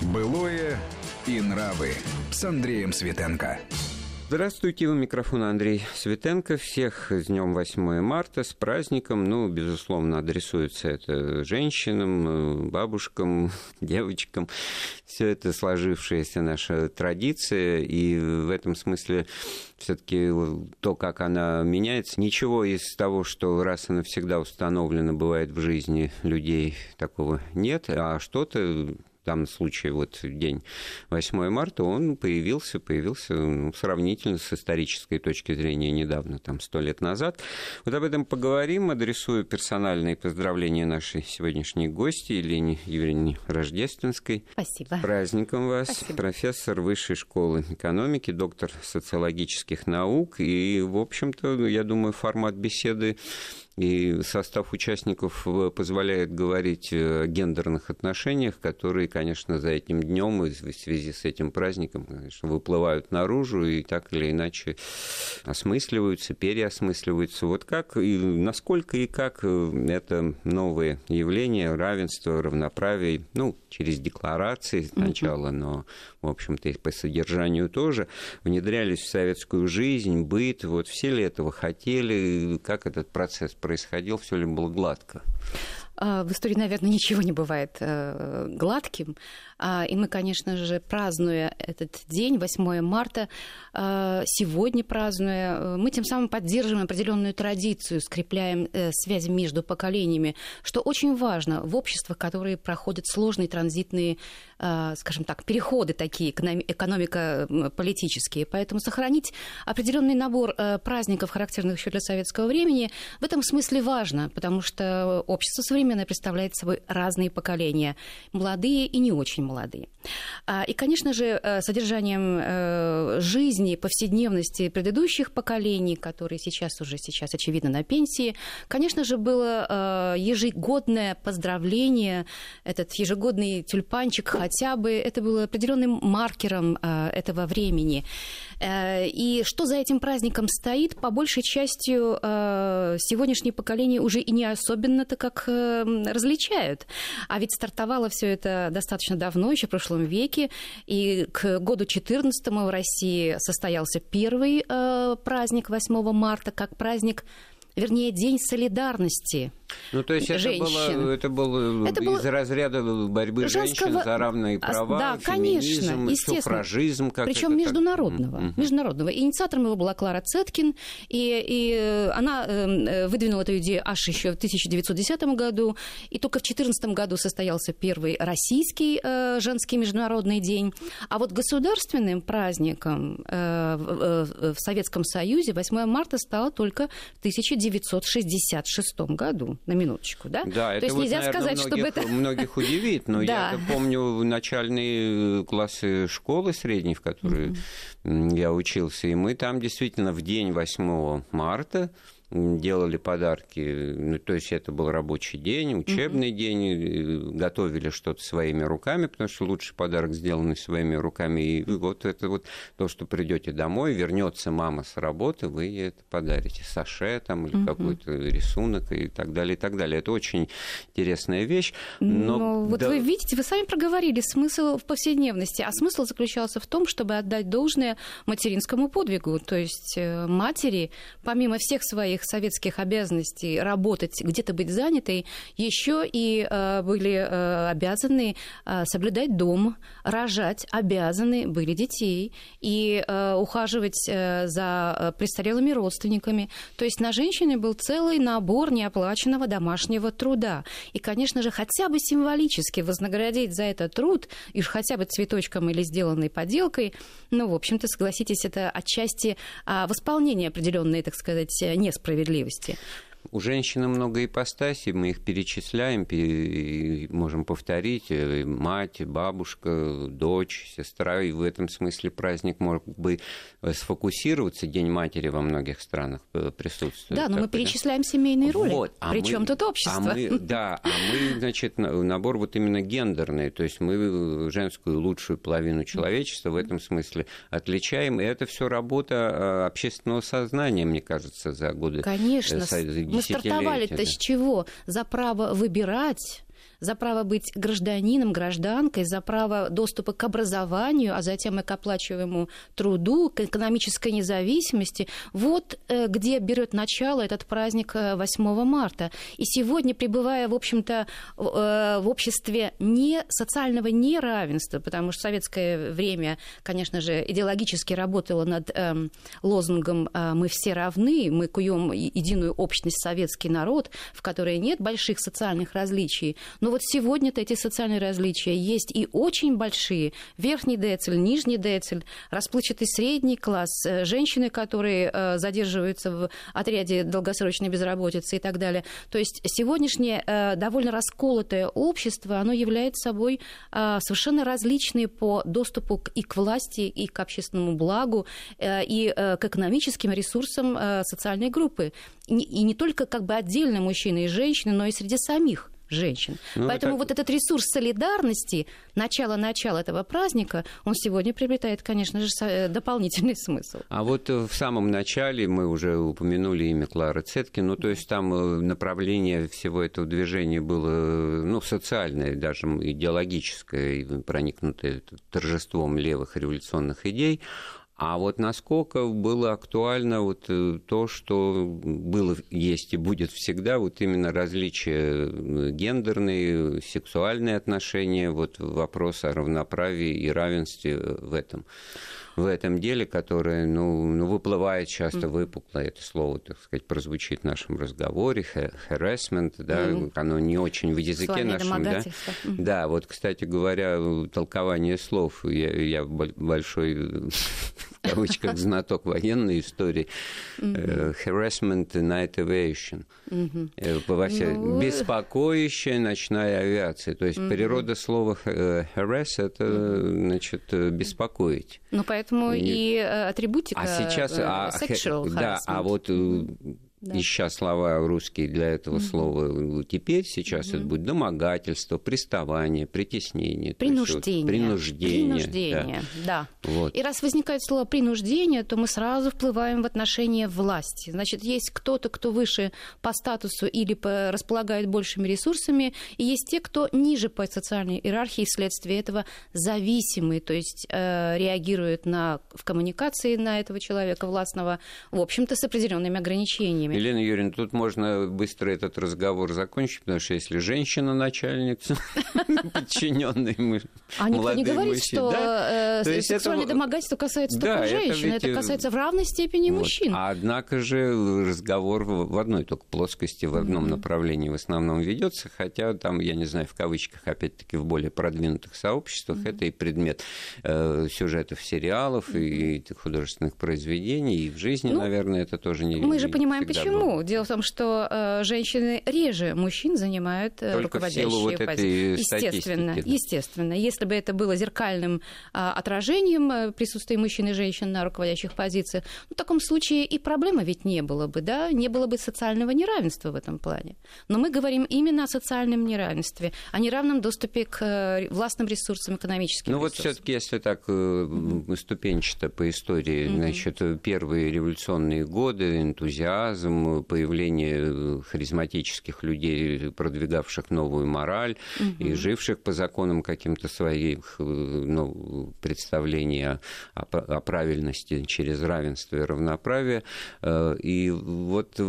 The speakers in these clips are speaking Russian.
Былое и нравы с Андреем Светенко. Здравствуйте, у микрофона Андрей Светенко. Всех с днем 8 марта, с праздником. Ну, безусловно, адресуется это женщинам, э, бабушкам, девочкам. Все это сложившаяся наша традиция, и в этом смысле все-таки то, как она меняется, ничего из того, что раз и навсегда установлено бывает в жизни людей, такого нет, а что-то данном случае вот день 8 марта, он появился, появился ну, сравнительно с исторической точки зрения недавно, там, сто лет назад. Вот об этом поговорим, адресую персональные поздравления нашей сегодняшней гости Елене Евгеньевне Рождественской. Спасибо. Праздником вас. Спасибо. Профессор Высшей школы экономики, доктор социологических наук. И, в общем-то, я думаю, формат беседы и состав участников э, позволяет говорить о гендерных отношениях, которые, конечно, за этим днем и в связи с этим праздником, конечно, выплывают наружу и так или иначе осмысливаются, переосмысливаются. Вот как и насколько и как э, это новое явление равенства, равноправия, ну, через декларации сначала, но, в общем-то, и по содержанию тоже, внедрялись в советскую жизнь, быт, вот все ли этого хотели, как этот процесс происходил, все ли было гладко? А, в истории, наверное, ничего не бывает э, гладким. А, и мы, конечно же, празднуя этот день, 8 марта, э, сегодня празднуя, э, мы тем самым поддерживаем определенную традицию, скрепляем связи между поколениями, что очень важно в обществах, которые проходят сложные транзитные, скажем так, переходы такие, экономико-политические. Поэтому сохранить определенный набор праздников, характерных еще для советского времени, в этом смысле важно, потому что общество современное представляет собой разные поколения, молодые и не очень молодые. А, и, конечно же, э, содержанием э, жизни, повседневности предыдущих поколений, которые сейчас уже сейчас, очевидно, на пенсии, конечно же, было э, ежегодное поздравление, этот ежегодный тюльпанчик хотя бы, это было определенным маркером этого времени. И что за этим праздником стоит, по большей части сегодняшнее поколение уже и не особенно-то как различают. А ведь стартовало все это достаточно давно, еще в прошлом веке, и к году 14 в России состоялся первый э, праздник 8 марта как праздник вернее, День солидарности ну, то есть женщин. это было, это было это из было разряда борьбы женскин за равные права, да, феминизм, конечно, суфражизм. Причем международного, так... международного. Инициатором его была Клара Цеткин, и, и она э, выдвинула эту идею аж еще в 1910 году, и только в 2014 году состоялся первый российский э, женский международный день. А вот государственным праздником э, в, Советском Союзе 8 марта стало только в 19 1966 году, на минуточку, да? Да, То это есть вот, нельзя наверное, сказать, многих, чтобы это... многих удивит, но да. я помню начальные классы школы средней, в которой mm-hmm. я учился, и мы там действительно в день 8 марта делали подарки, ну, то есть это был рабочий день, учебный mm-hmm. день, готовили что-то своими руками, потому что лучший подарок сделанный своими руками. И вот это вот то, что придете домой, вернется мама с работы, вы ей это подарите, саше там или mm-hmm. какой-то рисунок и так далее, и так далее. Это очень интересная вещь. Но, но вот да... вы видите, вы сами проговорили смысл в повседневности, а смысл заключался в том, чтобы отдать должное материнскому подвигу, то есть э, матери, помимо всех своих своих советских обязанностей работать, где-то быть занятой, еще и э, были э, обязаны э, соблюдать дом, рожать, обязаны были детей и ухаживать за престарелыми родственниками. То есть на женщине был целый набор неоплаченного домашнего труда. И, конечно же, хотя бы символически вознаградить за этот труд, и хотя бы цветочком или сделанной поделкой, ну, в общем-то, согласитесь, это отчасти восполнение определенной, так сказать, несправедливости справедливости. У женщины много ипостасей, мы их перечисляем, можем повторить. Э, мать, бабушка, дочь, сестра. И в этом смысле праздник мог бы сфокусироваться. День матери во многих странах э, присутствует. Да, но мы перечисляем семейные роли. Вот. А Причем тут общество. А мы, да, а мы, значит, набор вот именно гендерный. То есть мы женскую лучшую половину человечества в этом смысле отличаем. И это все работа э, общественного сознания, мне кажется, за годы Конечно, мы стартовали-то с чего? За право выбирать за право быть гражданином, гражданкой, за право доступа к образованию, а затем и к оплачиваемому труду, к экономической независимости. Вот э, где берет начало этот праздник 8 э, марта. И сегодня, пребывая, в общем-то, в обществе не социального неравенства, потому что советское время, конечно же, идеологически работало над эм, лозунгом «мы все равны», мы куем единую общность советский народ, в которой нет больших социальных различий. Но вот сегодня-то эти социальные различия есть и очень большие. Верхний децель, нижний децель, расплывчатый средний класс, э, женщины, которые э, задерживаются в отряде долгосрочной безработицы и так далее. То есть сегодняшнее э, довольно расколотое общество, оно является собой совершенно различные по доступу и к власти, и к общественному благу, и к экономическим ресурсам социальной группы. И не только как бы отдельно мужчины и женщины, но и среди самих женщин. Ну, Поэтому это... вот этот ресурс солидарности, начало-начало этого праздника, он сегодня приобретает, конечно же, э, дополнительный смысл. А вот э, в самом начале мы уже упомянули имя Клары Цеткин, ну, то есть там э, направление всего этого движения было, ну, социальное, даже идеологическое, проникнутое торжеством левых революционных идей. А вот насколько было актуально вот э, то, что было, есть и будет всегда, вот именно различия э, гендерные, сексуальные отношения, вот вопрос о равноправии и равенстве э, в этом в этом деле, которое, ну, ну выплывает часто выпукло, это слово, так сказать, прозвучит в нашем разговоре, harassment, да, mm-hmm. оно не очень в языке нашем, да. Mm-hmm. Да, вот, кстати говоря, толкование слов, я, я большой в кавычках знаток военной истории, mm-hmm. harassment night aviation, mm-hmm. во все, ну... беспокоящая ночная авиация, то есть mm-hmm. природа слова harass это, значит, беспокоить. Ну, поэтому поэтому и, и э, атрибутика а сейчас, а, sexual Да, а вот mm-hmm да. ища слова русские для этого угу. слова теперь, сейчас угу. это будет домогательство, приставание, притеснение. Принуждение. Вот, принуждение. Принуждение, да. да. Вот. И раз возникает слово принуждение, то мы сразу вплываем в отношения власти. Значит, есть кто-то, кто выше по статусу или по, располагает большими ресурсами, и есть те, кто ниже по социальной иерархии, вследствие этого зависимые, то есть э, реагируют на, в коммуникации на этого человека властного, в общем-то, с определенными ограничениями ними. Елена Юрьевна, тут можно быстро этот разговор закончить, потому что если женщина начальница, подчиненный мы, А никто не говорит, что э, сексуальное домогательство касается только женщин, это касается в равной степени мужчин. А однако же разговор в одной только плоскости, в одном направлении в основном ведется, хотя там, я не знаю, в кавычках, опять-таки, в более продвинутых сообществах это и предмет э, сюжетов сериалов и художественных произведений, и в жизни, ну, наверное, это тоже не Мы же понимаем, почему? Было. Дело в том, что э, женщины реже мужчин занимают э, Только руководящие в вот позиции. Естественно, да. естественно. Если бы это было зеркальным э, отражением э, присутствия мужчин и женщин на руководящих позициях, ну, в таком случае и проблемы ведь не было бы, да, не было бы социального неравенства в этом плане. Но мы говорим именно о социальном неравенстве, о неравном доступе к э, властным ресурсам, экономическим ну, ресурсам. Ну вот все-таки, если так mm-hmm. ступенчато по истории, mm-hmm. значит, первые революционные годы, энтузиазм, энтузиазм, появление харизматических людей, продвигавших новую мораль угу. и живших по законам каким-то своих ну, представлений о, о правильности через равенство и равноправие. Э, и вот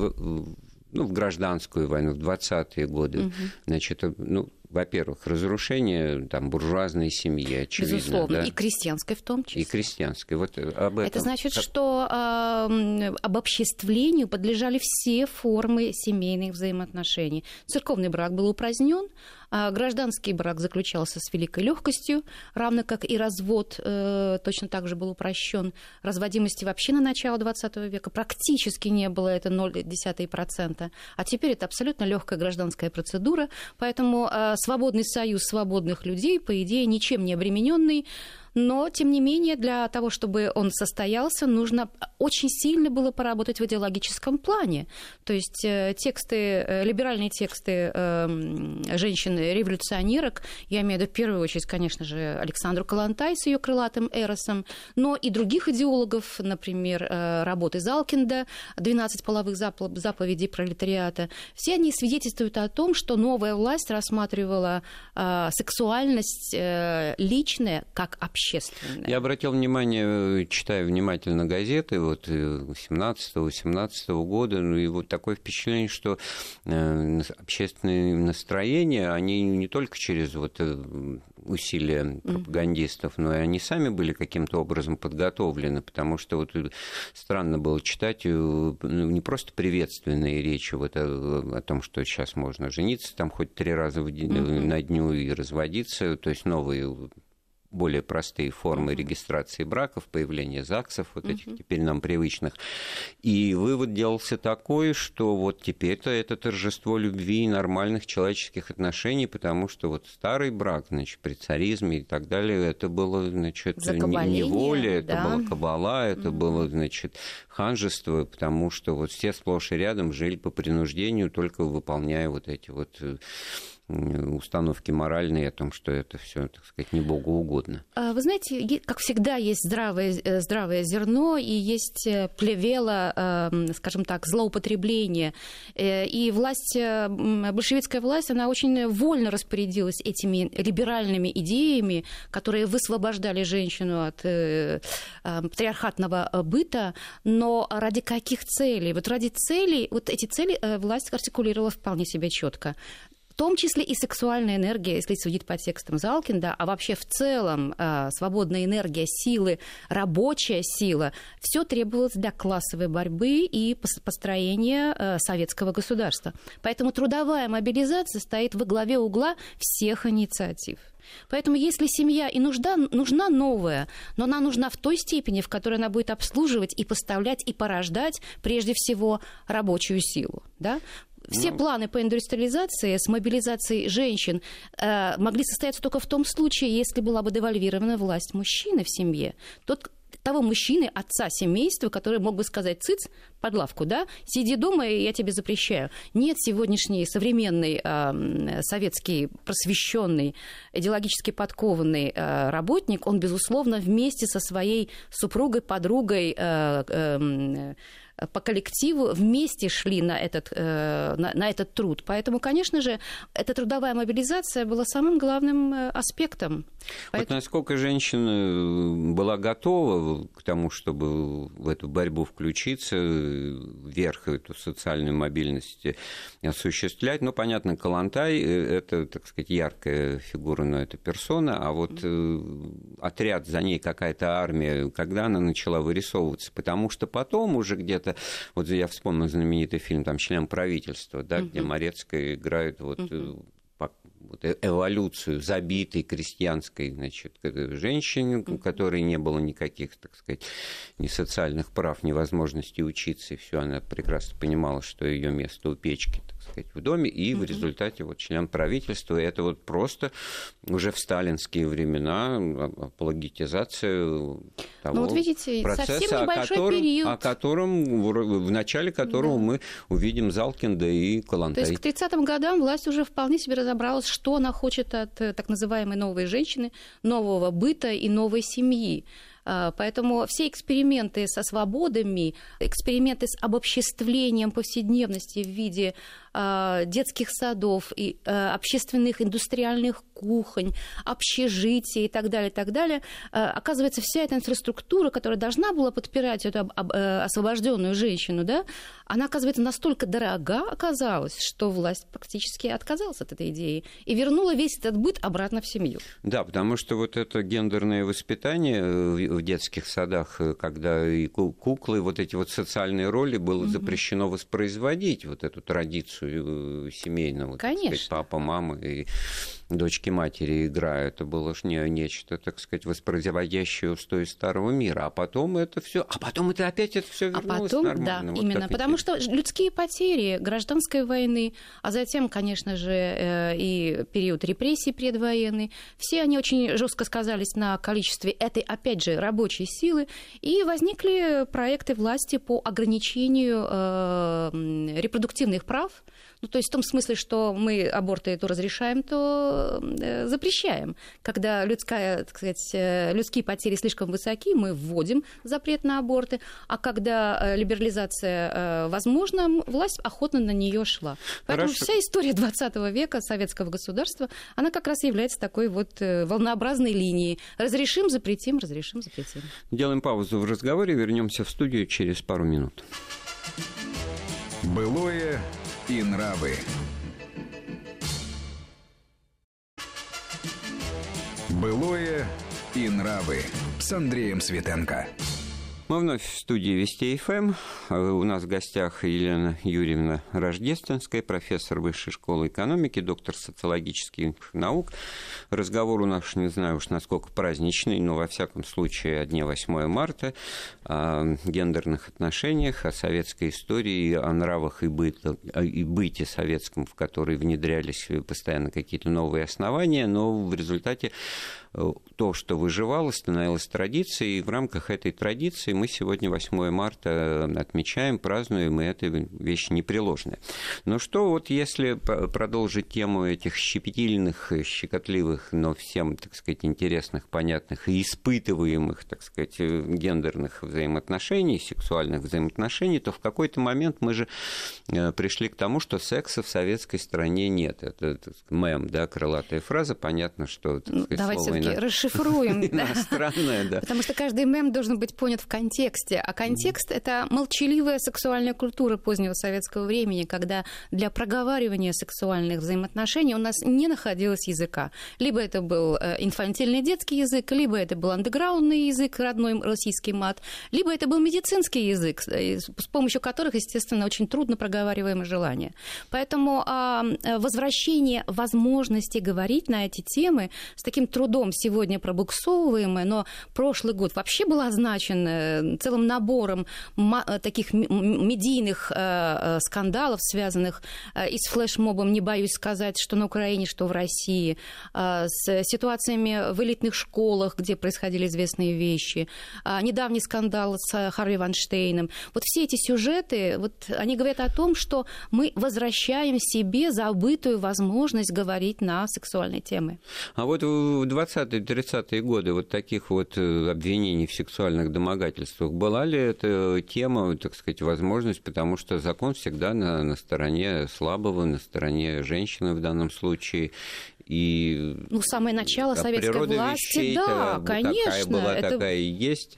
ну, в гражданскую войну, в 20-е годы, угу. значит, ну, во-первых, разрушение там, буржуазной семьи, очевидно. Безусловно, да? и крестьянской в том числе. И крестьянской. Вот об этом. Это значит, как... что э, обобществлению подлежали все формы семейных взаимоотношений. Церковный брак был упразднен, гражданский брак заключался с великой легкостью, равно как и развод э, точно так же был упрощен. Разводимости вообще на начало XX века практически не было, это 0,1%. А теперь это абсолютно легкая гражданская процедура, поэтому э, свободный союз свободных людей, по идее, ничем не обремененный, но, тем не менее, для того, чтобы он состоялся, нужно очень сильно было поработать в идеологическом плане. То есть э, тексты, э, либеральные тексты эм, женщин-революционерок, я имею в виду в первую очередь, конечно же, Александру Калантай с ее крылатым эросом, но и других идеологов, например, э, работы Залкинда «12 половых заповедей пролетариата», все они свидетельствуют о том, что новая власть рассматривала сексуальность личная как общественная. Я обратил внимание, читая внимательно газеты, вот 17-18 э, года, ну и вот такое впечатление, что э, общественные настроения, они не только через вот э, усилия пропагандистов, но и они сами были каким-то образом подготовлены, потому что вот странно было читать ну, не просто приветственные речи вот о, о том, что сейчас можно жениться там хоть три раза в день, mm-hmm. на дню и разводиться, то есть новые более простые формы регистрации браков, появление ЗАГСов, вот этих uh-huh. теперь нам привычных. И вывод делался такой, что вот теперь-то это торжество любви и нормальных человеческих отношений, потому что вот старый брак, значит, при царизме и так далее, это было, значит, неволя, да? это была кабала, это uh-huh. было, значит, ханжество, потому что вот все сплошь и рядом жили по принуждению, только выполняя вот эти вот э, установки моральные о том, что это все, так сказать, не Богу угодно. А, вы знаете, как всегда, есть здравое, э, здравое зерно и есть э, плевело, эм, скажем так, злоупотребление. Э, и власть, большевистская власть, она очень вольно распорядилась этими либеральными идеями, которые высвобождали женщину от патриархатного быта, но ради каких целей? Вот ради целей, вот эти цели власть артикулировала вполне себе четко том числе и сексуальная энергия, если судить по текстам Залкинда, а вообще в целом э, свободная энергия, силы, рабочая сила, все требовалось для классовой борьбы и построения э, советского государства. Поэтому трудовая мобилизация стоит во главе угла всех инициатив. Поэтому если семья и нужда, нужна новая, но она нужна в той степени, в которой она будет обслуживать и поставлять и порождать прежде всего рабочую силу. Да? Все ну... планы по индустриализации с мобилизацией женщин э, могли состояться только в том случае, если была бы девальвирована власть мужчины в семье. Тот, того мужчины, отца семейства, который мог бы сказать «цыц» под лавку, да, сиди дома, и я тебе запрещаю. Нет, сегодняшний современный э, советский просвещенный, идеологически подкованный э, работник, он, безусловно, вместе со своей супругой, подругой, э, э, по коллективу вместе шли на этот, э, на, на этот труд. Поэтому, конечно же, эта трудовая мобилизация была самым главным э, аспектом. Вот Поэтому... насколько женщина была готова к тому, чтобы в эту борьбу включиться, вверх эту социальную мобильность осуществлять. Ну, понятно, Калантай – это, так сказать, яркая фигура, но это персона, а вот отряд, за ней какая-то армия, когда она начала вырисовываться? Потому что потом уже где-то вот я вспомнил знаменитый фильм, там, «Член правительства», да, угу. где Морецкая играет вот угу вот, э, эволюцию забитой крестьянской значит, женщины, у которой не было никаких, так сказать, ни социальных прав, ни возможности учиться, и все, она прекрасно понимала, что ее место у печки, так сказать, в доме, и в результате вот член правительства, и это вот просто уже в сталинские времена апологетизация того ну, вот видите, процесса, о котором, период. о котором, в начале которого да. мы увидим Залкинда и Калантай. То есть к 30-м годам власть уже вполне себе разобралась, что она хочет от э, так называемой новой женщины, нового быта и новой семьи. А, поэтому все эксперименты со свободами, эксперименты с обобществлением повседневности в виде а, детских садов и а, общественных индустриальных кухонь, общежитий и так далее, и так далее, оказывается, вся эта инфраструктура, которая должна была подпирать эту э, освобожденную женщину, да, она, оказывается, настолько дорога оказалась, что власть практически отказалась от этой идеи и вернула весь этот быт обратно в семью. Да, потому что вот это гендерное воспитание э, в детских садах, э, когда и куклы, вот эти вот социальные роли было угу. запрещено воспроизводить, вот эту традицию э, семейного, Конечно. Сказать, папа, мама и дочки матери игра, это было ж не нечто, так сказать, воспроизводящее устои старого мира. А потом это все, а потом это опять это все а вернулось а потом, Да, вот именно, потому что людские потери гражданской войны, а затем, конечно же, э, и период репрессий предвоенный, все они очень жестко сказались на количестве этой, опять же, рабочей силы, и возникли проекты власти по ограничению э, репродуктивных прав, ну, то есть в том смысле, что мы аборты то разрешаем, то э, запрещаем. Когда людская, так сказать, э, людские потери слишком высоки, мы вводим запрет на аборты, а когда э, либерализация возможна, власть охотно на нее шла. Поэтому Хорошо. вся история 20 века советского государства, она как раз является такой вот волнообразной линией. Разрешим, запретим, разрешим, запретим. Делаем паузу в разговоре, вернемся в студию через пару минут. Былое и нравы. Былое и нравы с Андреем Светенко. Мы вновь в студии Вести ФМ. У нас в гостях Елена Юрьевна Рождественская, профессор Высшей школы экономики, доктор социологических наук. Разговор у нас, не знаю уж насколько праздничный, но во всяком случае о дне 8 марта, о гендерных отношениях, о советской истории, о нравах и, быте, и быте советском, в который внедрялись постоянно какие-то новые основания, но в результате э, то, что выживало, становилось традицией, и в рамках этой традиции мы сегодня 8 марта отмечаем, празднуем, и эта вещь непреложная. Но что вот если продолжить тему этих щепетильных, щекотливых, но всем, так сказать, интересных, понятных и испытываемых, так сказать, гендерных взаимоотношений, сексуальных взаимоотношений, то в какой-то момент мы же э, пришли к тому, что секса в советской стране нет. Это, это мем, да, крылатая фраза, понятно, что... Ну, сказать, Давайте все-таки расшифруем. Иностранная, да. Потому что каждый мем должен быть понят в контексте. А контекст – это молчаливая сексуальная культура позднего советского времени, когда для проговаривания сексуальных взаимоотношений у нас не находилось языка. Либо это был э, инфантильный детский язык, либо это был андеграундный язык, родной российский мат, либо это был медицинский язык, э, с помощью которых, естественно, очень трудно проговариваемое желание. Поэтому а, э, возвращение возможности говорить на эти темы с таким трудом сегодня пробуксовываемое, но прошлый год вообще был означен целым набором э, таких медийных э, скандалов, связанных и с флешмобом, не боюсь сказать, что на Украине, что в России, с ситуациями в элитных школах, где происходили известные вещи, недавний скандал с Харви Ванштейном. Вот все эти сюжеты, вот они говорят о том, что мы возвращаем себе забытую возможность говорить на сексуальные темы. А вот в 20-30-е годы вот таких вот э, обвинений в сексуальных домогательствах, была ли эта тема, так сказать, возможность, потому что закон всегда на, на стороне слабого, на стороне женщины в данном случае, и ну самое начало советской власти, да, конечно, какая была, это... такая и есть.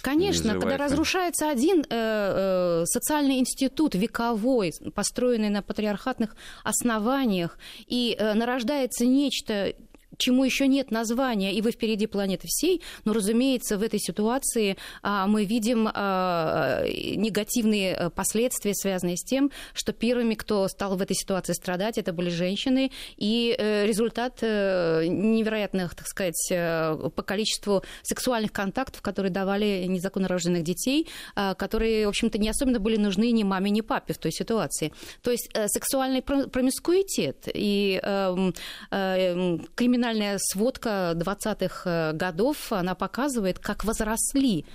Конечно, когда разрушается один э, э, социальный институт вековой, построенный на патриархатных основаниях, и э, нарождается нечто чему еще нет названия, и вы впереди планеты всей, но, разумеется, в этой ситуации а, мы видим а, негативные э, последствия, связанные с тем, что первыми, кто стал в этой ситуации страдать, это были женщины, и э, результат э, невероятных, так сказать, по количеству сексуальных контактов, которые давали незаконно рожденных детей, а, которые, в общем-то, не особенно были нужны ни маме, ни папе в той ситуации. То есть сексуальный промискуитет и эм, криминальный криминальная сводка 20-х э, годов, она показывает, как возросли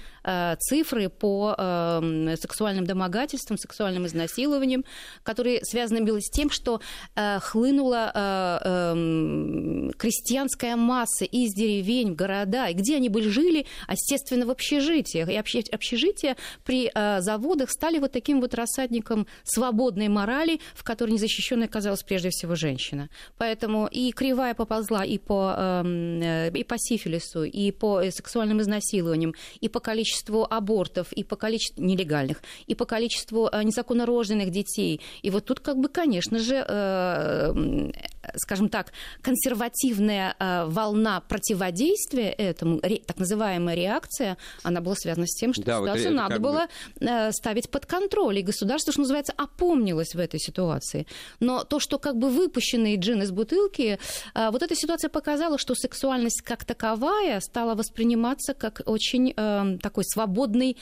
цифры по э, сексуальным домогательствам, сексуальным изнасилованиям, которые связаны были с тем, что хлынула эм, крестьянская масса из деревень в города, и где они были жили, естественно, в общежитиях. И общежития при заводах стали вот таким вот рассадником свободной морали, в которой незащищенной оказалась прежде всего женщина. Поэтому и кривая поползла и по, эм, э, и по сифилису, и по сексуальным изнасилованиям, и по количеству абортов, и по количеству нелегальных, и по количеству э, незаконно рожденных детей. И вот тут, как бы, конечно же, э, скажем так, консервативная волна противодействия этому, так называемая реакция, она была связана с тем, что да, ситуацию вот надо было бы... ставить под контроль, и государство, что называется, опомнилось в этой ситуации. Но то, что как бы выпущенный джин из бутылки, вот эта ситуация показала, что сексуальность как таковая стала восприниматься как очень такой свободный,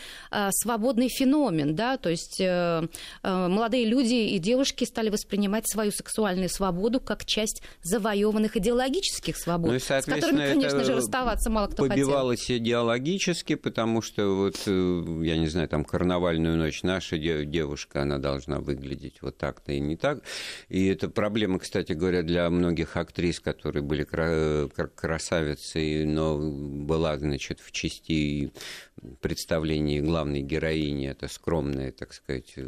свободный феномен, да, то есть молодые люди и девушки стали воспринимать свою сексуальную свободу как часть завоеванных идеологических свобод, ну, и, с которыми, конечно же, расставаться мало кто побивалось хотел. идеологически, потому что вот, э, я не знаю, там карнавальную ночь наша девушка, она должна выглядеть вот так-то и не так. И это проблема, кстати говоря, для многих актрис, которые были красавицы, но была, значит, в части представлении главной героини, это скромная, так сказать... Э,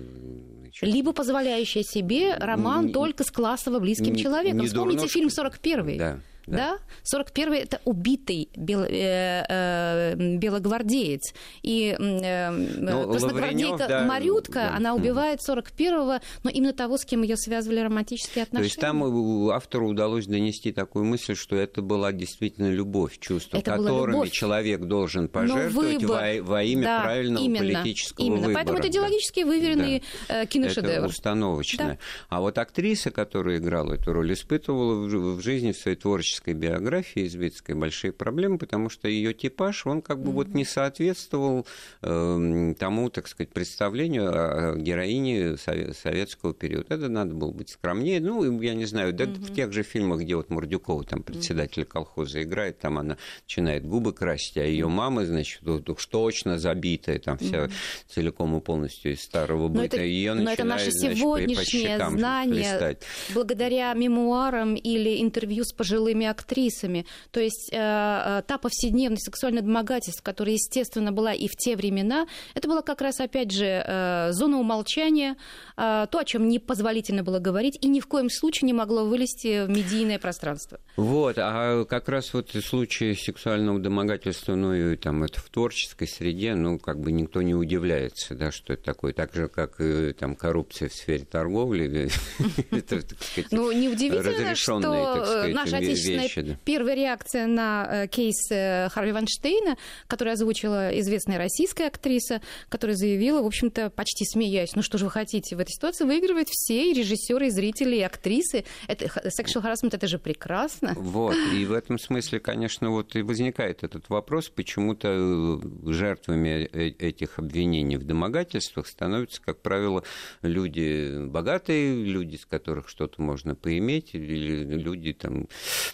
значит, Либо позволяющая себе роман не, только с классово близким не, человеком. Не Вспомните фильм «41». Да. Да. да? 41-й это убитый бел, э, э, белогвардеец. И э, ну, красногвардейка да, Марютка, да. она убивает 41-го, но именно того, с кем ее связывали романтические отношения. То есть там автору удалось донести такую мысль, что это была действительно любовь, чувства, это которыми любовь. человек должен пожертвовать во, во имя да, правильного именно, политического именно. выбора. Поэтому это идеологически выверенный да. Э, киношедевр. Это установочное. Да. А вот актриса, которая играла эту роль, испытывала в жизни в своей творчестве творческой биографии Извицкой большие проблемы, потому что ее типаж, он как бы mm-hmm. вот не соответствовал э, тому, так сказать, представлению о героине советского периода. Это надо было быть скромнее. Ну, я не знаю, да, mm-hmm. в тех же фильмах, где вот Мордюкова, там, председатель колхоза играет, там она начинает губы красить, а ее мама, значит, уж точно забитая, там вся mm-hmm. целиком и полностью из старого быта. Ее но это наше сегодняшнее значит, знание, благодаря мемуарам или интервью с пожилыми актрисами. То есть э, э, та повседневность сексуальное домогательство, которая, естественно, была и в те времена, это было как раз, опять же, э, зона умолчания, то, о чем непозволительно было говорить, и ни в коем случае не могло вылезти в медийное пространство. Вот, а как раз вот в случае сексуального домогательства, ну и там это в творческой среде, ну как бы никто не удивляется, да, что это такое, так же, как и там коррупция в сфере торговли. Ну, неудивительно, что наша отечественная Первая, первая реакция на э, кейс э, Харви Ванштейна, который озвучила известная российская актриса, которая заявила, в общем-то, почти смеясь, ну что же вы хотите, в этой ситуации выигрывают все, и режиссеры, и зрители, и актрисы. Это, sexual harassment, это же прекрасно. Вот, и в этом смысле, конечно, вот и возникает этот вопрос, почему-то э, жертвами этих обвинений в домогательствах становятся, как правило, люди богатые, люди, с которых что-то можно поиметь, или люди там...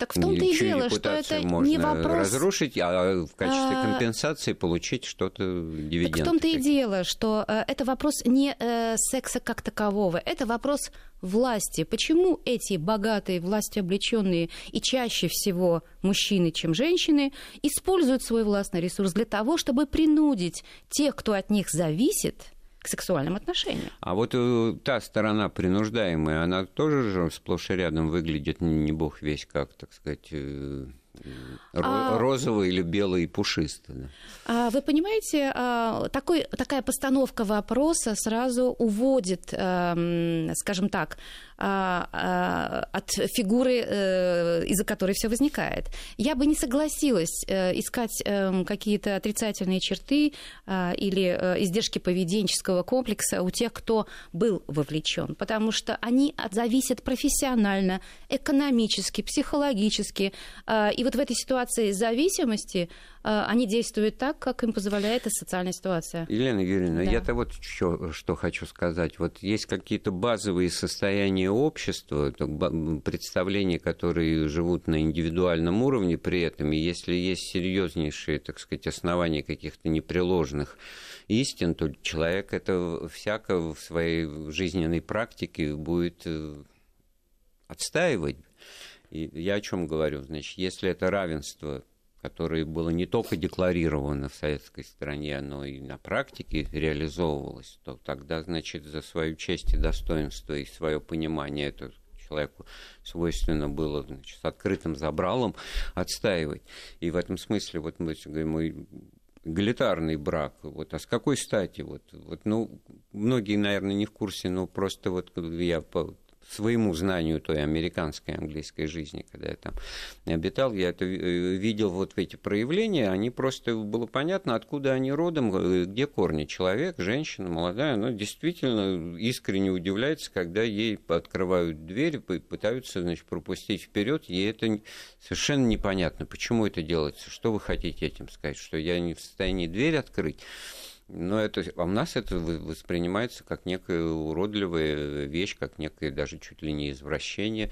Так в том-то и дело, что это не вопрос... разрушить, а в качестве а, компенсации получить что-то дивиденды. Так в том-то и дело, что э, это вопрос не э, секса как такового, это вопрос власти. Почему эти богатые, власти облеченные и чаще всего мужчины, чем женщины, используют свой властный ресурс для того, чтобы принудить тех, кто от них зависит, к сексуальным отношениям. А вот э, та сторона принуждаемая, она тоже же сплошь и рядом выглядит не бог весь как, так сказать, э, а... розовый или белый и пушистый. Да. А вы понимаете, а, такой, такая постановка вопроса сразу уводит, эм, скажем так, а, а, от фигуры, э, из-за которой все возникает. Я бы не согласилась э, искать эм, какие-то отрицательные черты а, или э, издержки поведенческого комплекса у тех, кто был вовлечен, потому что они зависят профессионально, экономически, психологически. И вот в этой ситуации зависимости они действуют так, как им позволяет эта социальная ситуация. Елена Юрьевна, да. я-то вот что, что хочу сказать. Вот есть какие-то базовые состояния общества, представления, которые живут на индивидуальном уровне при этом, и если есть серьезнейшие, так сказать, основания каких-то непреложных истин, то человек это всяко в своей жизненной практике будет э, отстаивать. И я о чем говорю? Значит, если это равенство которое было не только декларировано в советской стране, но и на практике реализовывалось, то тогда, значит, за свою честь и достоинство и свое понимание это человеку свойственно было значит, с открытым забралом отстаивать. И в этом смысле, вот мы говорим, эгалитарный брак, вот, а с какой стати? Вот, вот, ну, многие, наверное, не в курсе, но просто вот я своему знанию той американской английской жизни, когда я там обитал, я это э, видел вот эти проявления, они просто было понятно, откуда они родом, э, где корни. Человек, женщина, молодая, она действительно искренне удивляется, когда ей открывают дверь, пытаются значит, пропустить вперед, ей это совершенно непонятно, почему это делается, что вы хотите этим сказать, что я не в состоянии дверь открыть. Но это, а у нас это воспринимается как некая уродливая вещь, как некое даже чуть ли не извращение.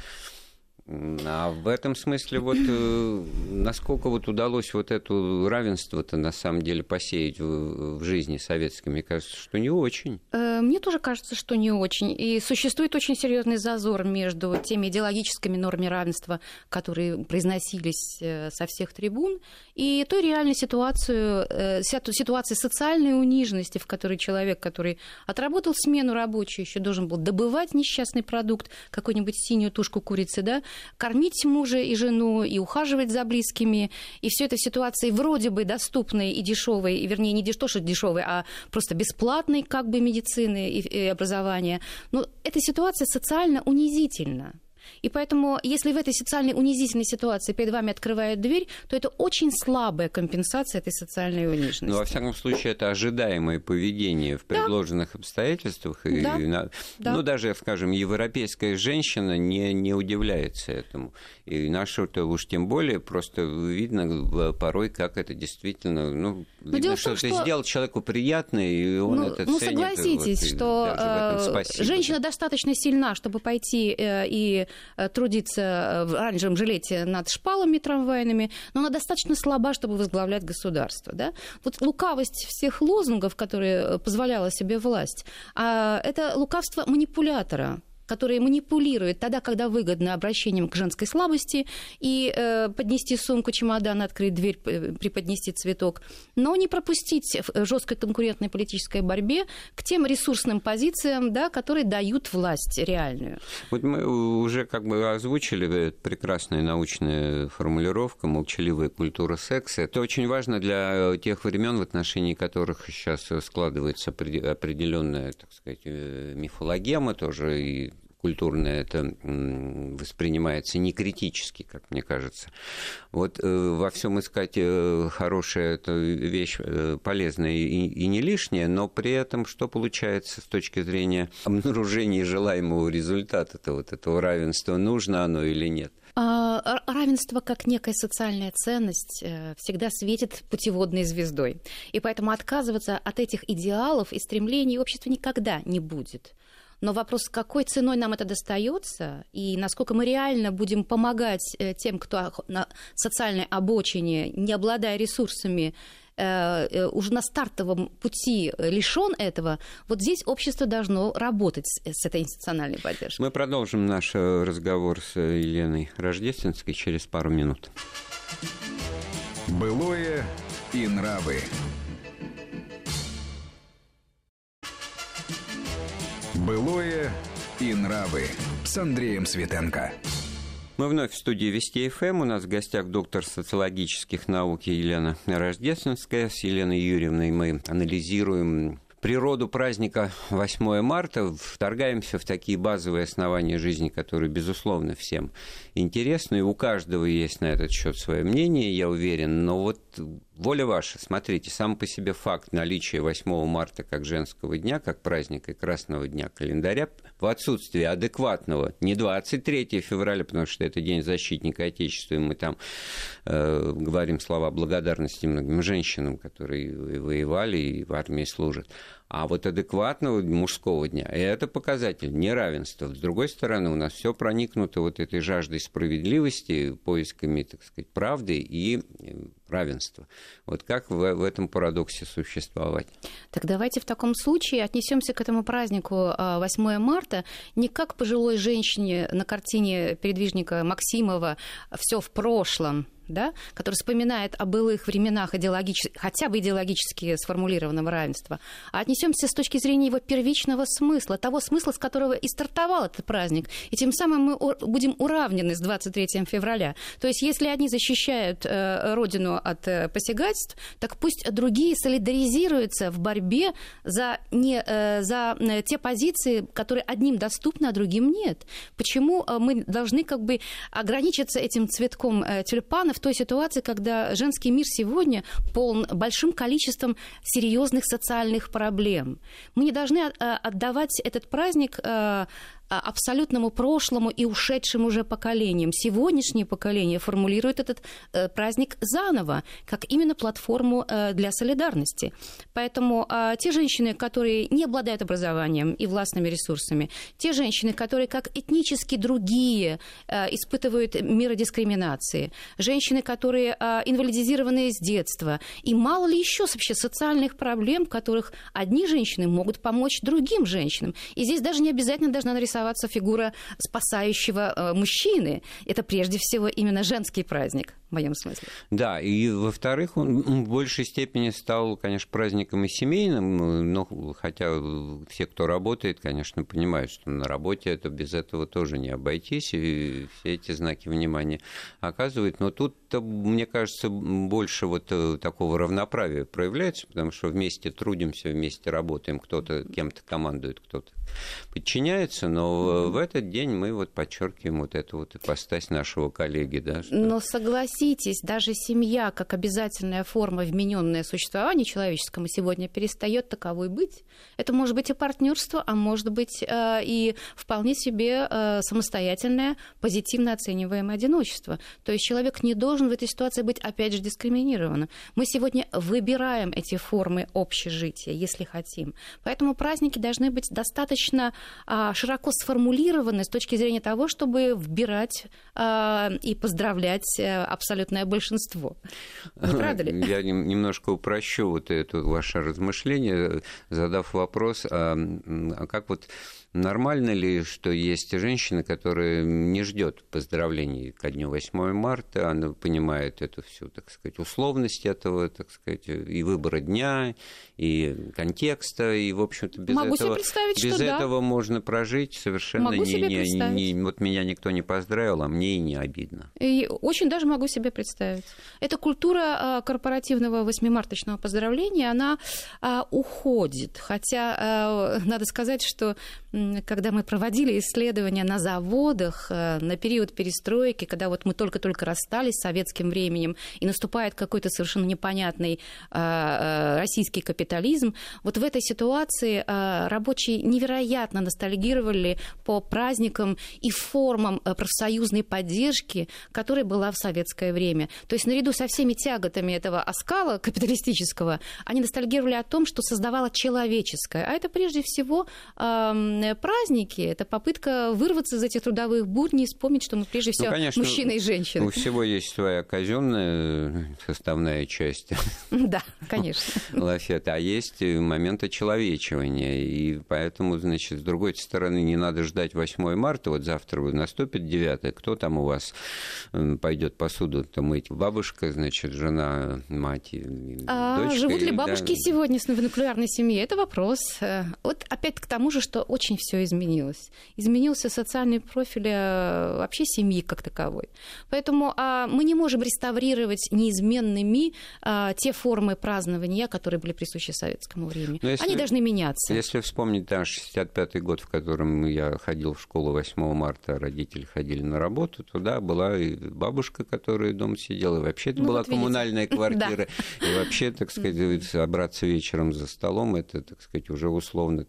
А в этом смысле вот э, насколько вот удалось вот это равенство-то на самом деле посеять в, в жизни советской, мне кажется, что не очень. Э, мне тоже кажется, что не очень. И существует очень серьезный зазор между теми идеологическими нормами равенства, которые произносились э, со всех трибун, и той реальной ситуацию, ситуации социальной униженности, в которой человек, который отработал смену рабочую, еще должен был добывать несчастный продукт, какую-нибудь синюю тушку курицы, да, кормить мужа и жену, и ухаживать за близкими. И все это в ситуации вроде бы доступной и дешевой, и, вернее, не то, что дешевой, а просто бесплатной как бы медицины и, и образования. Но эта ситуация социально унизительна. И поэтому, если в этой социальной унизительной ситуации перед вами открывают дверь, то это очень слабая компенсация этой социальной униженности. Ну, во всяком случае, это ожидаемое поведение в предложенных да. обстоятельствах. И, да. Да. Ну, даже, скажем, европейская женщина не, не удивляется этому. И нашу-то уж тем более просто видно порой, как это действительно... Ну, Но видно, что, том, что ты сделал человеку приятно, и он ну, это ну, ценит. Ну, согласитесь, вот, что э, женщина достаточно сильна, чтобы пойти э, и трудиться в оранжевом жилете над шпалами трамвайными, но она достаточно слаба, чтобы возглавлять государство. Да? Вот лукавость всех лозунгов, которые э, позволяла себе власть, а это лукавство манипулятора, которые манипулируют тогда, когда выгодно обращением к женской слабости и э, поднести сумку, чемодан, открыть дверь, преподнести цветок, но не пропустить в жесткой конкурентной политической борьбе к тем ресурсным позициям, да, которые дают власть реальную. Вот мы уже как бы озвучили прекрасная научная формулировка «молчаливая культура секса». Это очень важно для тех времен, в отношении которых сейчас складывается определенная, так сказать, э, мифологема тоже и культурное это воспринимается не критически, как мне кажется. Вот э, во всем искать э, хорошая это вещь э, полезная и, и не лишняя, но при этом что получается с точки зрения обнаружения желаемого результата -то, вот этого равенства, нужно оно или нет? А, равенство как некая социальная ценность всегда светит путеводной звездой. И поэтому отказываться от этих идеалов и стремлений общество никогда не будет. Но вопрос, какой ценой нам это достается и насколько мы реально будем помогать э, тем, кто на социальной обочине, не обладая ресурсами, э, э, уже на стартовом пути лишен этого, вот здесь общество должно работать с этой институциональной поддержкой. Мы продолжим наш разговор с Еленой Рождественской через пару минут. Былое и нравы. Былое и нравы с Андреем Светенко. Мы вновь в студии Вести ФМ. У нас в гостях доктор социологических наук Елена Рождественская. С Еленой Юрьевной мы анализируем природу праздника 8 марта, вторгаемся в такие базовые основания жизни, которые, безусловно, всем интересны. И у каждого есть на этот счет свое мнение, я уверен. Но вот воля ваша. Смотрите, сам по себе факт наличия 8 марта как женского дня, как праздника и красного дня календаря в отсутствии адекватного, не 23 февраля, потому что это День защитника Отечества, и мы там э, говорим слова благодарности многим женщинам, которые воевали и в армии служат, а вот адекватного мужского дня. Это показатель неравенства. С другой стороны, у нас все проникнуто вот этой жаждой справедливости, поисками, так сказать, правды и э, равенства. Вот как в, в этом парадоксе существовать? Так давайте в таком случае отнесемся к этому празднику 8 а, марта не как пожилой женщине на картине передвижника Максимова «Все в прошлом», да, который вспоминает о былых временах идеологически, хотя бы идеологически сформулированного равенства, а отнесемся с точки зрения его первичного смысла, того смысла, с которого и стартовал этот праздник. И тем самым мы будем уравнены с 23 февраля. То есть если одни защищают э, Родину от э, посягательств, так пусть другие солидаризируются в борьбе за, не, э, за те позиции, которые одним доступны, а другим нет. Почему мы должны как бы ограничиться этим цветком тюльпана в той ситуации, когда женский мир сегодня полон большим количеством серьезных социальных проблем? Мы не должны отдавать этот праздник а, абсолютному прошлому и ушедшим уже поколениям. Сегодняшнее поколение формулирует этот э, праздник заново, как именно платформу э, для солидарности. Поэтому а, те женщины, которые не обладают образованием и властными ресурсами, те женщины, которые как этнически другие э, испытывают меры дискриминации, женщины, которые а, инвалидизированы с детства, и мало ли еще вообще социальных проблем, которых одни женщины могут помочь другим женщинам. И здесь даже не обязательно должна нарисовать рисоваться фигура спасающего э, мужчины. Это прежде всего именно женский праздник в моем смысле. Да, и во-вторых, он в большей степени стал, конечно, праздником и семейным, но хотя все, кто работает, конечно, понимают, что на работе это без этого тоже не обойтись, и все эти знаки внимания оказывают. Но тут, мне кажется, больше вот э, такого равноправия проявляется, потому что вместе трудимся, вместе работаем, кто-то кем-то командует, кто-то подчиняется, но в этот день мы вот подчеркиваем вот эту вот ипостась нашего коллеги. Да, что... Но согласен согласитесь, даже семья как обязательная форма вмененное существование человеческому сегодня перестает таковой быть. Это может быть и партнерство, а может быть э, и вполне себе э, самостоятельное, позитивно оцениваемое одиночество. То есть человек не должен в этой ситуации быть, опять же, дискриминирован. Мы сегодня выбираем эти формы общежития, если хотим. Поэтому праздники должны быть достаточно а, широко сформулированы с точки зрения того, чтобы вбирать а, и поздравлять абсолютно абсолютное большинство. Не правда ли? Я немножко упрощу вот это ваше размышление, задав вопрос, а, а как вот Нормально ли, что есть женщины, которые не ждет поздравлений ко дню 8 марта, она понимает эту всю, так сказать, условность этого, так сказать, и выбора дня, и контекста, и, в общем-то, без, Могу этого, без что этого да. можно прожить совершенно могу не, не, не... Вот меня никто не поздравил, а мне и не обидно. И очень даже могу себе представить. Эта культура а, корпоративного восьмимарточного поздравления, она а, уходит. Хотя а, надо сказать, что когда мы проводили исследования на заводах э, на период перестройки, когда вот мы только-только расстались с советским временем, и наступает какой-то совершенно непонятный э, э, российский капитализм, вот в этой ситуации рабочие невероятно ностальгировали по праздникам и формам профсоюзной поддержки, которая была в советское время. То есть наряду со всеми тяготами этого оскала капиталистического, они ностальгировали о том, что создавало человеческое. А это прежде всего праздники, это попытка вырваться из этих трудовых будней, вспомнить, что мы прежде всего ну, конечно, мужчины и женщины. У всего есть своя казенная составная часть. Да, конечно. Лафета, а есть момент очеловечивания, и поэтому, значит, с другой стороны, не надо ждать 8 марта, вот завтра наступит 9 кто там у вас пойдет посуду-то мыть? Бабушка, значит, жена, мать а, дочка? Живут ли бабушки да? сегодня в нуклеарной семье? Это вопрос. Э, вот опять к тому же, что очень все изменилось. Изменился социальный профиль э, вообще семьи как таковой. Поэтому а, мы не можем реставрировать неизменными а, те формы празднования, которые были присущи советскому времени. Если, Они должны меняться. Если вспомнить да, 65-й год, в котором я ходил в школу 8 марта, родители ходили на работу, туда была и бабушка, которая дома сидела, и вообще это ну, была вот коммунальная видите. квартира. И вообще, так сказать, собраться вечером за столом, это, так сказать, уже условно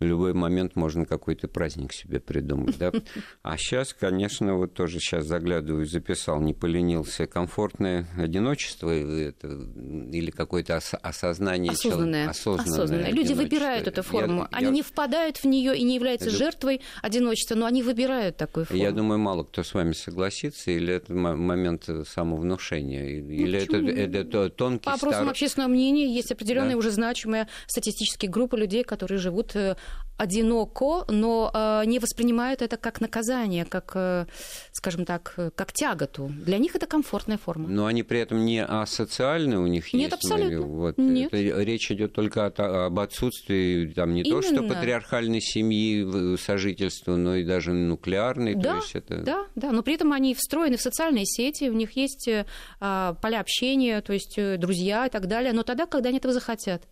в любой момент можно какой-то праздник себе придумать. Да? А сейчас, конечно, вот тоже сейчас заглядываю, записал, не поленился, комфортное одиночество это, или какое-то ос- осознание осознанное. Осознанное. осознанное. Люди выбирают эту форму. Я, они я... не впадают в нее и не являются я... жертвой одиночества, но они выбирают такую форму. Я думаю, мало кто с вами согласится, или это момент самовнушения, или ну, это, это тонкий По опросам стар... общественного мнения есть определенные да? уже значимые статистические группы людей, которые живут э, одиноко, но э, не воспринимают это как наказание, как, э, скажем так, как тяготу. Для них это комфортная форма. Но они при этом не асоциальны, у них Нет, есть. абсолютно. Вот, Нет. Это, речь идет только о, об отсутствии там не Именно. то что патриархальной семьи сожительства, но и даже нуклеарной. Да, то есть это... да, да, но при этом они встроены в социальные сети, у них есть э, а, поля общения, то есть э, друзья и так далее, но тогда, когда они этого захотят.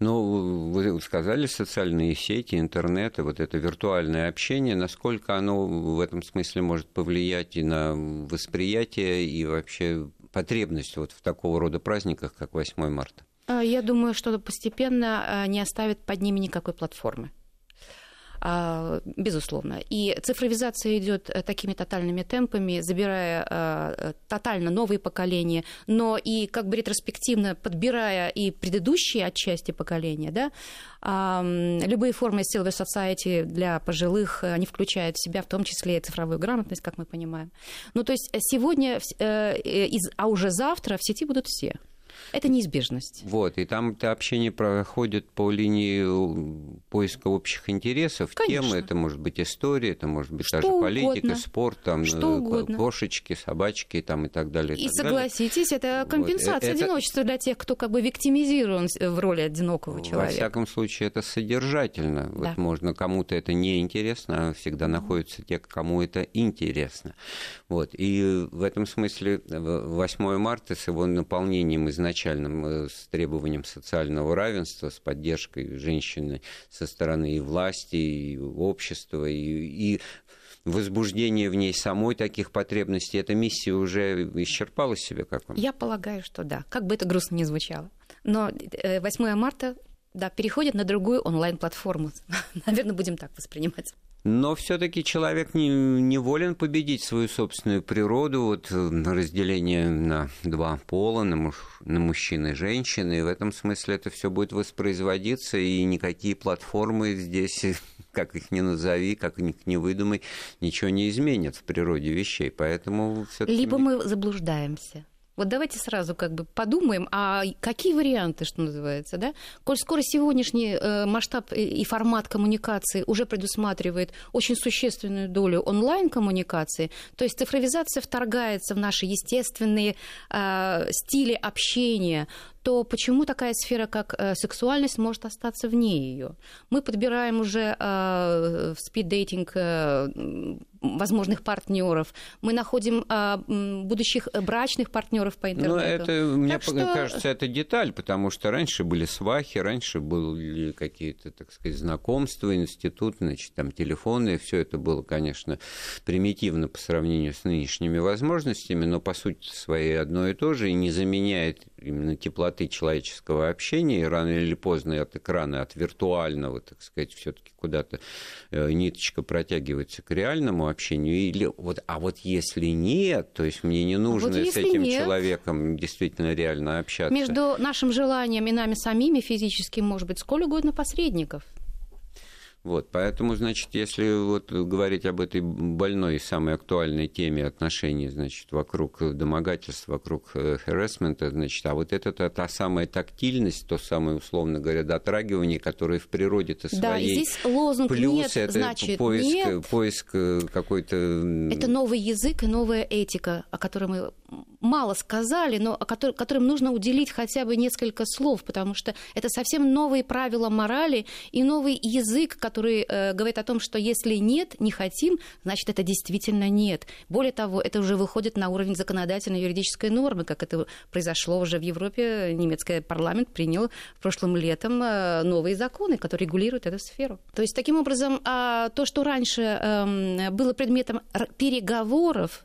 Ну, вы сказали, социальные сети, интернет, и вот это виртуальное общение, насколько оно в этом смысле может повлиять и на восприятие, и вообще потребность вот в такого рода праздниках, как 8 марта? А, Я думаю, что постепенно а, не оставит под ними никакой платформы. А, Безусловно. И цифровизация идет э, такими тотальными темпами, забирая а, тотально новые поколения, но и как бы ретроспективно подбирая и предыдущие отчасти поколения, да, а, любые формы Silver Society для пожилых, э, они включают в себя в том числе и цифровую грамотность, как мы понимаем. Ну, то есть сегодня, э, из- а уже завтра в сети будут все. Это неизбежность. Вот, и там это общение проходит по линии э, поиска общих интересов, Конечно. темы, это может быть история, это может быть Что даже политика, угодно. спорт, там, Что э, угодно. кошечки, собачки там, и так далее. И так далее. согласитесь, это Вот, компенсация э, это- одиночества для тех, кто как бы виктимизирован в роли одинокого Во человека. всяком случае, это содержательно. Да. Вот можно кому-то это не интересно, а всегда находятся те, кому это интересно. Вот. И в этом смысле в- 8 марта с его наполнением изначальным, э, с требованием социального равенства, с поддержкой женщины со стороны и власти, и общества, и, и возбуждение в ней самой таких потребностей, эта миссия уже исчерпала себя, как вам? Я полагаю, что да. Как бы это грустно ни звучало. Но э, 8 марта да, переходит на другую онлайн-платформу. Наверное, будем так воспринимать. Но все-таки человек не, не волен победить свою собственную природу, вот э, разделение на два пола, на, муж- на мужчин и женщин, и в этом смысле это все будет воспроизводиться, и никакие платформы здесь, э, как их ни назови, как их не выдумай, ничего не изменят в природе вещей, поэтому. Либо мы заблуждаемся. Вот давайте сразу как бы подумаем, а какие варианты, что называется, да? Коль скоро сегодняшний э, масштаб и- формат коммуникации уже предусматривает очень существенную долю онлайн-коммуникации, то есть цифровизация вторгается в наши естественные э, стили общения, то почему такая сфера, как э, сексуальность, может остаться вне ее? Мы подбираем уже э, в спиддейтинг э, возможных партнеров, мы находим м, будущих брачных партнеров по Ну, интернету. это, мне что- кажется, это деталь, потому что раньше были свахи, раньше были какие-то, так сказать, знакомства, институт, значит, там телефоны, все это было, конечно, примитивно по сравнению с нынешними возможностями, но по сути своей одно и то же, и не заменяет именно теплоты человеческого общения, и рано или поздно от экрана, от виртуального, так сказать, все-таки куда-то э, ниточка протягивается к реальному общению. Или вот, а вот если нет, то есть мне не нужно с если этим нет, человеком действительно реально общаться. Между нашим желанием и нами самими физически может быть сколь угодно посредников. Вот, поэтому, значит, если вот говорить об этой больной и самой актуальной теме отношений, значит, вокруг домогательств, вокруг харасмента, значит, а вот это та, та самая тактильность, то самое, условно говоря, дотрагивание, которое в природе-то своей... Да, и здесь лозунг Плюс «нет» это значит поиск, «нет». поиск э, какой-то... Это новый язык и новая этика, о которой мы мало сказали, но которым нужно уделить хотя бы несколько слов, потому что это совсем новые правила морали и новый язык, который э, говорит о том, что если нет, не хотим, значит, это действительно нет. Более того, это уже выходит на уровень законодательной юридической нормы, как это произошло уже в Европе. Немецкий парламент принял прошлым летом э, новые законы, которые регулируют эту сферу. То есть, таким образом, а, то, что раньше эм, было предметом переговоров,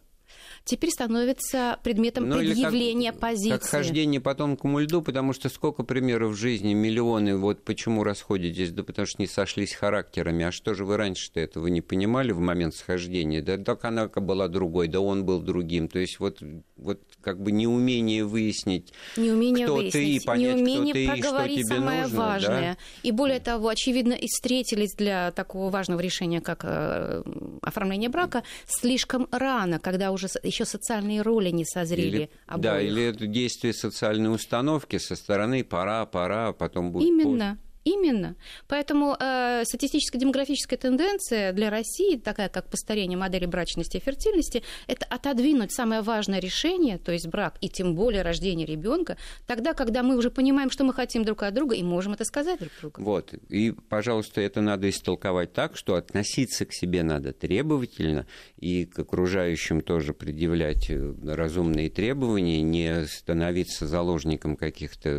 теперь становится предметом Ну, или как- предъявления позиции. Как хождение по тонкому льду, потому что сколько примеров в жизни, миллионы, вот почему расходитесь, да потому что не сошлись характерами. А что же вы раньше-то этого не понимали в момент схождения? Да так она была другой, да он был другим. То есть вот, вот как бы неумение выяснить, Неумение кто выяснить, ты, и понять, неумение кто ты и проговорить что тебе самое нужно, важное. да? И более того, очевидно, и встретились для такого важного решения, как э, оформление брака, слишком рано, когда уже еще социальные роли не созрели Или, обоих. да, или это действие социальной установки со стороны пора, пора, а потом будет Именно. Именно. Поэтому э, статистическая демографическая тенденция для России, такая как постарение модели брачности и фертильности, это отодвинуть самое важное решение, то есть брак, и тем более рождение ребенка, тогда, когда мы уже понимаем, что мы хотим друг от друга, и можем это сказать друг другу. Вот. И, пожалуйста, это надо истолковать так, что относиться к себе надо требовательно, и к окружающим тоже предъявлять э, разумные требования, не становиться заложником каких-то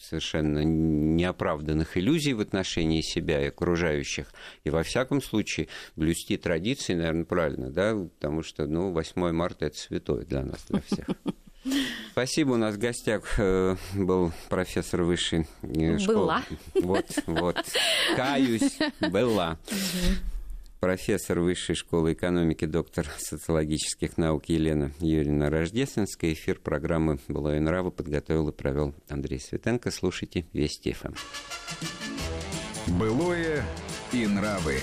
совершенно неоправданных неоправданных иллюзий в отношении себя и окружающих. И во всяком случае блюсти традиции, наверное, правильно, да, потому что, ну, 8 марта – это святое для нас, для всех. Спасибо. У нас в гостях э, был профессор высшей э, школы. Была. Вот, вот. Каюсь, была. Профессор Высшей школы экономики, доктор социологических наук Елена Юрьевна Рождественская. Эфир программы «Было и нравы» подготовил и провел Андрей Светенко. Слушайте Вести ФМ. Былое и нравы.